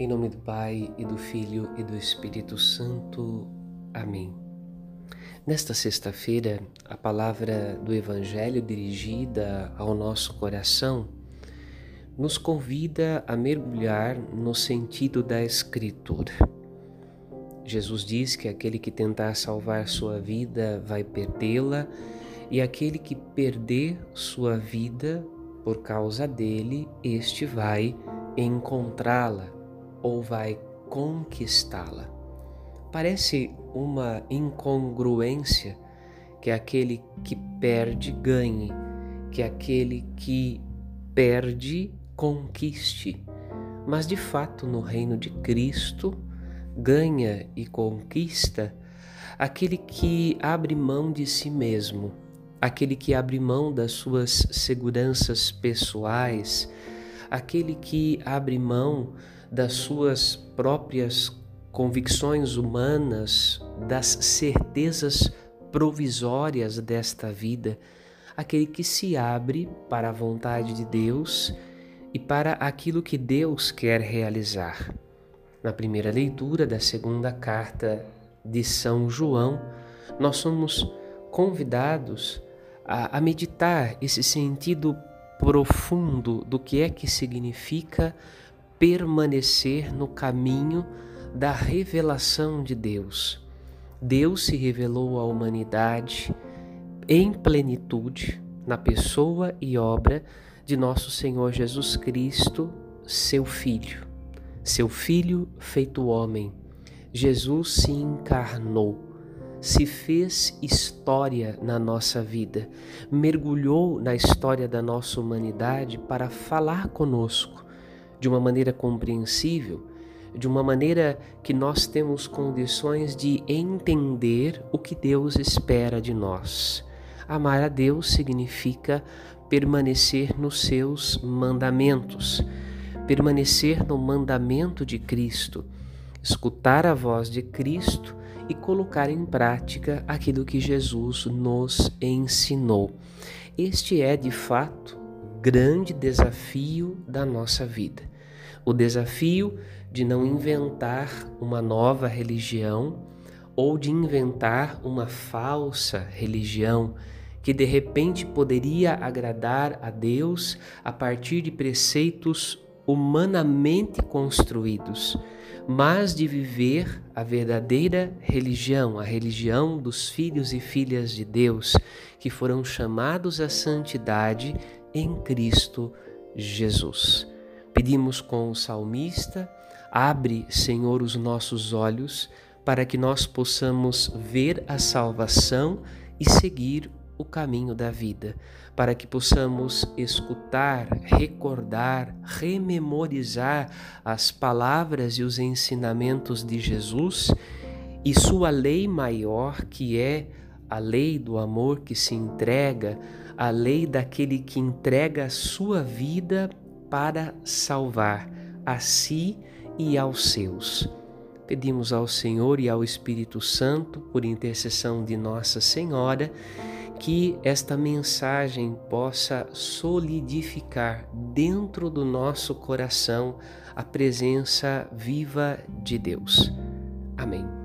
Em nome do Pai e do Filho e do Espírito Santo. Amém. Nesta sexta-feira, a palavra do Evangelho dirigida ao nosso coração nos convida a mergulhar no sentido da Escritura. Jesus diz que aquele que tentar salvar sua vida vai perdê-la, e aquele que perder sua vida por causa dele, este vai encontrá-la ou vai conquistá-la. Parece uma incongruência que aquele que perde ganhe, que aquele que perde conquiste. Mas de fato, no reino de Cristo, ganha e conquista aquele que abre mão de si mesmo, aquele que abre mão das suas seguranças pessoais, aquele que abre mão das suas próprias convicções humanas, das certezas provisórias desta vida, aquele que se abre para a vontade de Deus e para aquilo que Deus quer realizar. Na primeira leitura da segunda carta de São João, nós somos convidados a, a meditar esse sentido profundo do que é que significa permanecer no caminho da revelação de Deus. Deus se revelou à humanidade em plenitude na pessoa e obra de nosso Senhor Jesus Cristo, seu Filho. Seu Filho feito homem. Jesus se encarnou, se fez história na nossa vida, mergulhou na história da nossa humanidade para falar conosco de uma maneira compreensível, de uma maneira que nós temos condições de entender o que Deus espera de nós. Amar a Deus significa permanecer nos seus mandamentos, permanecer no mandamento de Cristo, escutar a voz de Cristo e colocar em prática aquilo que Jesus nos ensinou. Este é, de fato, grande desafio da nossa vida. O desafio de não inventar uma nova religião ou de inventar uma falsa religião que de repente poderia agradar a Deus a partir de preceitos humanamente construídos, mas de viver a verdadeira religião, a religião dos filhos e filhas de Deus, que foram chamados à santidade em Cristo Jesus. Pedimos com o salmista: abre, Senhor, os nossos olhos para que nós possamos ver a salvação e seguir o caminho da vida, para que possamos escutar, recordar, rememorizar as palavras e os ensinamentos de Jesus e sua lei maior, que é a lei do amor que se entrega, a lei daquele que entrega a sua vida para salvar a si e aos seus. Pedimos ao Senhor e ao Espírito Santo, por intercessão de Nossa Senhora, que esta mensagem possa solidificar dentro do nosso coração a presença viva de Deus. Amém.